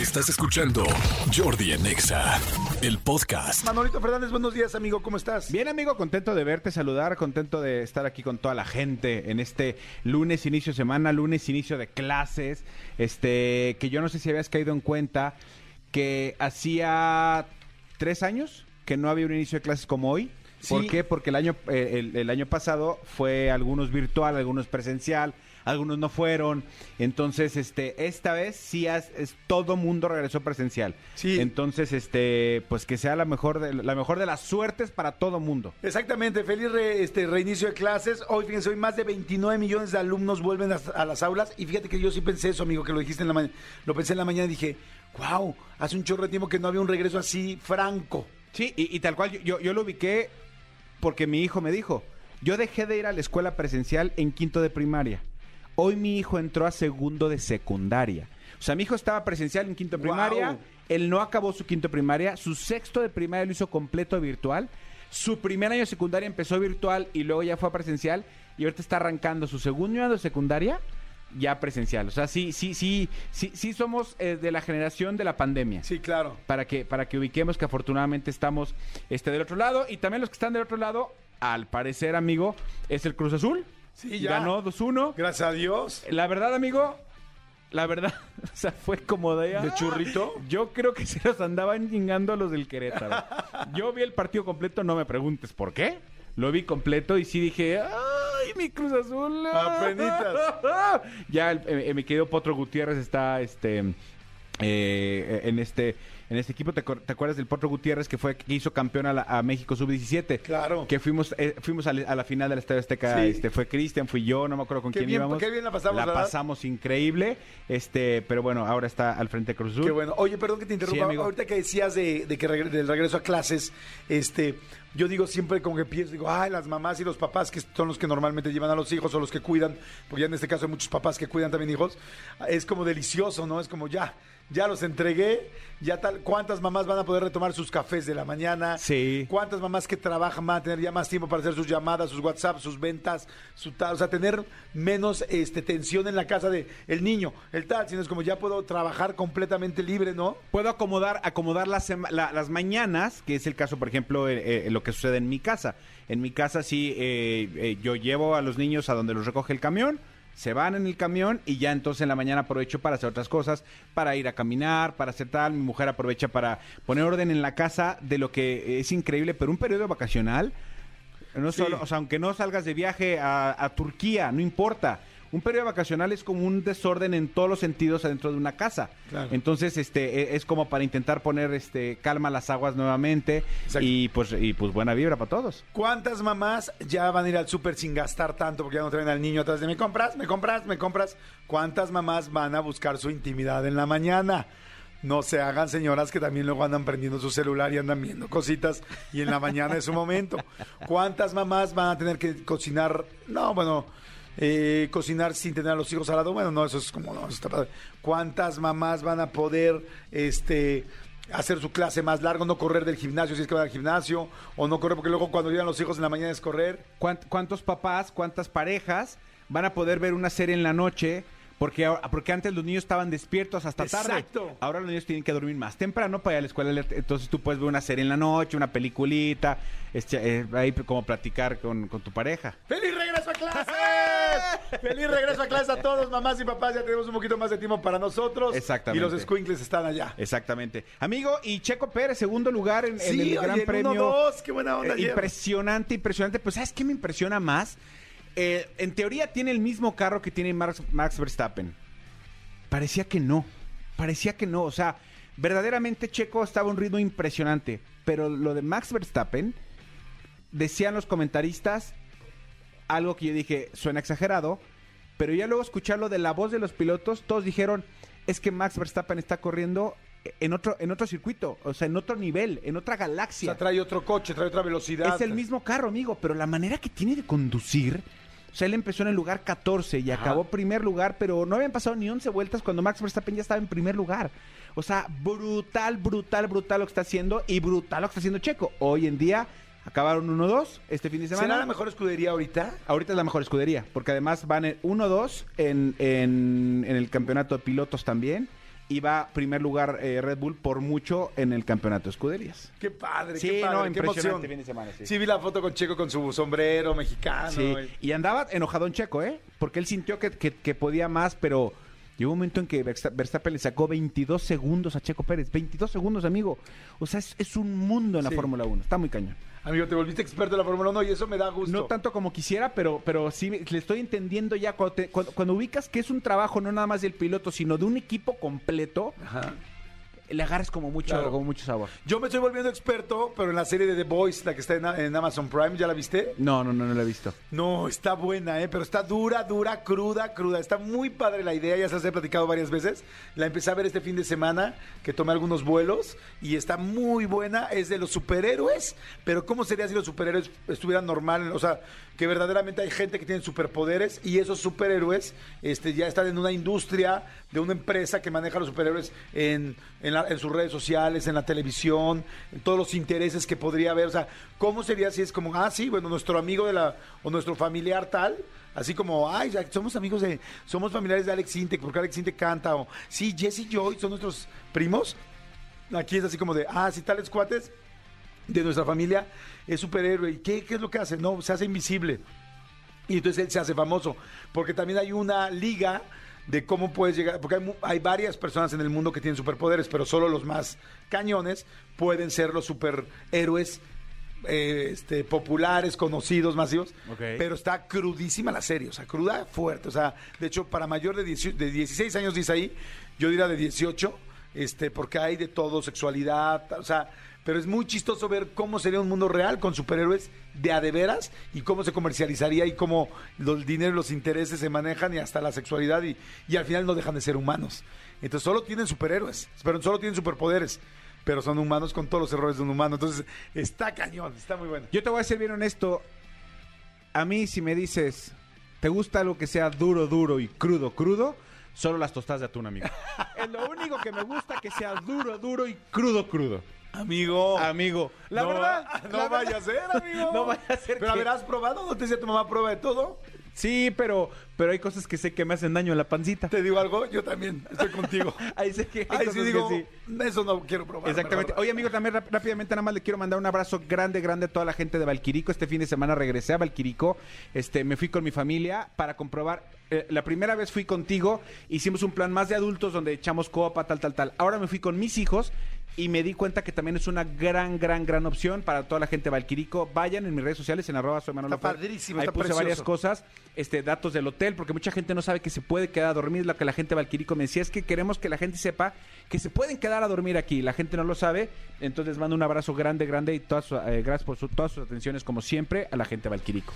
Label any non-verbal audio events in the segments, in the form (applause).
Estás escuchando Jordi en Exa, el podcast. Manolito Fernández, buenos días, amigo, ¿cómo estás? Bien, amigo, contento de verte, saludar, contento de estar aquí con toda la gente en este lunes, inicio de semana, lunes, inicio de clases. Este, que yo no sé si habías caído en cuenta que hacía tres años que no había un inicio de clases como hoy. ¿Por Sí. qué? Porque el año, eh, el, el año pasado fue algunos virtual, algunos presencial, algunos no fueron. Entonces, este, esta vez sí has- es, todo mundo regresó presencial. Sí. Entonces, este, pues que sea la mejor de, la mejor de las suertes para todo mundo. Exactamente, feliz re- este, reinicio de clases. Hoy, fíjense, hoy más de 29 millones de alumnos vuelven a, a las aulas. Y fíjate que yo sí pensé eso, amigo, que lo dijiste en la mañana. Lo pensé en la mañana y dije, wow, hace un chorro de tiempo que no había un regreso así franco. Sí, y, y tal cual, yo- yo, yo lo ubiqué porque mi hijo me dijo, yo dejé de ir a la escuela presencial en quinto de primaria. Hoy mi hijo entró a segundo de secundaria. O sea, mi hijo estaba presencial en quinto de primaria, él no acabó su quinto de primaria, su sexto de primaria lo hizo completo virtual, su primer año de secundaria empezó virtual y luego ya fue a presencial y ahorita está arrancando su segundo año de secundaria ya presencial. O sea, sí, sí, sí, sí, sí somos eh, de la generación de la pandemia Sí, claro. para que para que ubiquemos que afortunadamente estamos este del otro lado y también los que están del otro lado al parecer amigo es el Cruz Azul Sí, ya. ganó 2-1 Gracias a Dios. la verdad amigo la verdad (laughs) o sea fue como de ¿De churrito? yo creo que se los andaban chingando los del Querétaro (laughs) yo vi el partido completo no me preguntes por qué lo vi completo y sí dije ay mi Cruz Azul (laughs) Apenitas. ya el- eh, mi querido Potro Gutiérrez está este eh, en este en este equipo te, acuer- te acuerdas del Potro Gutiérrez que fue que hizo campeón a, la- a México sub 17 Claro. que fuimos eh, fuimos a, la- la final del Estadio Azteca Sí. este fue Cristian fui yo no me acuerdo con Qué quién bien- íbamos qué bien la pasamos, ¿verdad? pasamos increíble este pero bueno ahora está al frente de Cruz Azul Qué bueno. Oye, perdón que te interrumpa. Sí. Ahorita que decías de, de que regre- del regreso a clases, este, yo digo siempre como que pienso, digo, ay, las mamás y los papás que son los que normalmente llevan a los hijos o los que cuidan, porque ya en este caso hay muchos papás que cuidan también hijos, es como delicioso, ¿no? Es como ya, ya los entregué, ya tal, ¿cuántas mamás van a poder retomar sus cafés de la mañana? Sí. ¿Cuántas mamás que trabajan van a tener ya más tiempo para hacer sus llamadas, sus WhatsApp, sus ventas, su tal? O sea, tener menos este, tensión en la casa de el niño, el tal, sino es como ya puedo trabajar completamente libre, ¿no? puedo acomodar acomodar las, la- las mañanas, que es el caso, por ejemplo, eh, eh, lo que sucede en mi casa. En mi casa sí, eh, eh, yo llevo a los niños a donde los recoge el camión, se van en el camión y ya entonces en la mañana aprovecho para hacer otras cosas, para ir a caminar, para hacer tal. Mi mujer aprovecha para poner orden en la casa de lo que es increíble, pero un periodo vacacional, no Sí. solo, o sea, aunque no salgas de viaje a, a Turquía, no importa. Un periodo vacacional es como un desorden en todos los sentidos adentro de una casa. Claro. Entonces, este, e- es como para intentar poner este calma a las aguas nuevamente Exacto. y pues y pues buena vibra para todos. ¿Cuántas mamás ya van a ir al súper sin gastar tanto porque ya no traen al niño atrás de me compras, me compras, me compras? ¿Cuántas mamás van a buscar su intimidad en la mañana? No se hagan señoras que también luego andan prendiendo su celular y andan viendo cositas y en la mañana es su momento. (laughs) ¿Cuántas mamás van a tener que cocinar? No, bueno, eh, cocinar sin tener a los hijos al lado. Bueno, no, eso es como, no, está padre. ¿Cuántas mamás van a poder, este hacer su clase más largo, no correr del gimnasio si es que van al gimnasio, o no correr porque luego cuando llegan los hijos en la mañana es correr. ¿Cuánt- ¿Cuántos papás, cuántas parejas van a poder ver una serie en la noche? Porque, ahora- porque antes los niños estaban despiertos hasta tarde. Exacto. Ahora los niños tienen que dormir más temprano para ir a la escuela. Entonces tú puedes ver una serie en la noche, una peliculita, este, eh, ahí como platicar con, con tu pareja. ¡Feliz regreso a clases! (laughs) ¡Feliz regreso a clases a todos, mamás y papás! Ya tenemos un poquito más de tiempo para nosotros. Exactamente. Y los squinkles están allá. Exactamente. Amigo, y Checo Pérez, segundo lugar en, el oye, Gran el Premio. 1-2, qué buena onda Eh, impresionante, impresionante. Pues, ¿sabes qué me impresiona más? Eh, en teoría tiene el mismo carro que tiene Max, Max Verstappen. Parecía que no. Parecía que no. O sea, verdaderamente Checo estaba a un ritmo impresionante. Pero lo de Max Verstappen, decían los comentaristas, algo que yo dije, suena exagerado, pero ya luego escucharlo de la voz de los pilotos, todos dijeron, es que Max Verstappen está corriendo en otro, en otro circuito, o sea, en otro nivel, en otra O galaxia. sea, trae otro coche, trae otra velocidad. Es el mismo carro, amigo, pero la manera que tiene de conducir. O sea, él empezó en el lugar 14 y acabó primer lugar, pero no habían pasado ni 11 vueltas cuando Max Verstappen ya estaba en primer lugar. O sea, brutal, brutal, brutal lo que está haciendo y brutal lo que está haciendo Checo. Hoy en día acabaron 1-2 este fin de semana. ¿Será la mejor escudería ahorita? Ahorita es la mejor escudería, porque además van en 1-2 en, en, en el campeonato de pilotos también. Va primer lugar eh, Red Bull por mucho en el campeonato de escuderías. Qué padre, Sí, qué padre, no, qué impresionante emoción. fin de semana, sí. sí. vi la foto con Checo con su sombrero mexicano. Sí, y- y andaba enojadón Checo, ¿eh? Porque él sintió que, que- que podía más, pero llegó un momento en que Versta- Verstappen le sacó 22 segundos a Checo Pérez. 22 segundos, amigo. O sea, es, es un mundo en la Sí. Fórmula 1. Está muy cañón. Amigo, te volviste experto en la Fórmula 1 y eso me da gusto. No tanto como quisiera, pero, pero sí le estoy entendiendo ya. Cuando, te- cuando- cuando ubicas que es un trabajo no nada más del piloto, sino de un equipo completo, Ajá. Le agarras como mucho, Claro. como mucho sabor. Yo me estoy volviendo experto, pero en la serie de The Boys, la que está en, en Amazon Prime, ¿ya la viste? No, no, no, no lo he visto. No, está buena, ¿eh? pero está dura, dura, cruda, cruda. Está muy padre la idea, ya se las he platicado varias veces. La empecé a ver este fin de semana, que tomé algunos vuelos y está muy buena. Es de los superhéroes, pero ¿cómo sería si los superhéroes estuvieran normal? O sea, que verdaderamente hay gente que tiene superpoderes y esos superhéroes este, ya están en una industria de una empresa que maneja los superhéroes en, en, la- en sus redes sociales, en la televisión, en todos los intereses que podría haber. O sea, ¿cómo sería si es como, ah, sí, bueno, nuestro amigo de la, o nuestro familiar tal, así como, ay, somos amigos de, somos familiares de Alex Intec, porque Alex Intec canta, o sí, Jesse y Joy son nuestros primos. Aquí es así como de, ah, sí, tales cuates de nuestra familia es superhéroe. ¿Y qué, qué es lo que hace? No, se hace invisible. Y entonces él se hace famoso. Porque también hay una liga de cómo puedes llegar. Porque hay, hay varias personas en el mundo que tienen superpoderes, pero solo los más cañones pueden ser los superhéroes. eh, este, populares, conocidos, masivos, pero está crudísima la serie, o sea, cruda fuerte, o sea, de hecho, para mayor de, 18 de 16 años, dice ahí, yo diría de 18, este, porque hay de todo, sexualidad, o sea, pero es muy chistoso ver cómo sería un mundo real con superhéroes de a de veras y cómo se comercializaría y cómo los dinero y los intereses se manejan y hasta la sexualidad y, y al final no dejan de ser humanos. Entonces solo tienen superhéroes, pero solo tienen superpoderes, pero son humanos con todos los errores de un humano. Entonces está cañón, está muy bueno. Yo te voy a ser bien honesto. A mí, si me dices, ¿te gusta algo que sea duro, duro y crudo, crudo? Solo las tostadas de atún, amigo. (laughs) es lo único que me gusta que sea duro, duro y crudo, crudo. Amigo. Amigo, la no, verdad. (laughs) No la vaya verdad- a ser, amigo. (laughs) No vaya a ser Pero a que- ver, ¿has probado? ¿No te decía tu mamá prueba de todo? Sí, pero, pero hay cosas que sé que me hacen daño en la pancita. Te digo algo, yo también estoy contigo. (laughs) Ahí sé que hay cosas sí que digo, sí. eso no quiero probar. Exactamente. Oye, amigo, también rápidamente nada más le quiero mandar un abrazo grande, grande a toda la gente de Valquirico. Este fin de semana regresé a Valquirico. Este, me fui con mi familia para comprobar. eh, la primera vez fui contigo, hicimos un plan más de adultos donde echamos copa, tal, tal, tal. Ahora me fui con mis hijos y me di cuenta que también es una gran, gran, gran opción para toda la gente de Valquirico. Vayan en mis redes sociales, en arroba soy Manolo Está padrísimo, Ahí está puse precioso. varias cosas, este, datos del hotel, porque mucha gente no sabe que se puede quedar a dormir. Lo que la gente de Valquirico me decía es que queremos que la gente sepa que se pueden quedar a dormir aquí. La gente no lo sabe. Entonces mando un abrazo grande, grande y todas, eh, gracias por su- todas sus atenciones, como siempre, a la gente de Valquirico.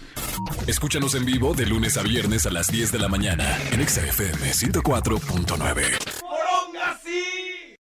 Escúchanos en vivo de lunes a viernes a las 10 de la mañana en Exa FM 104.9.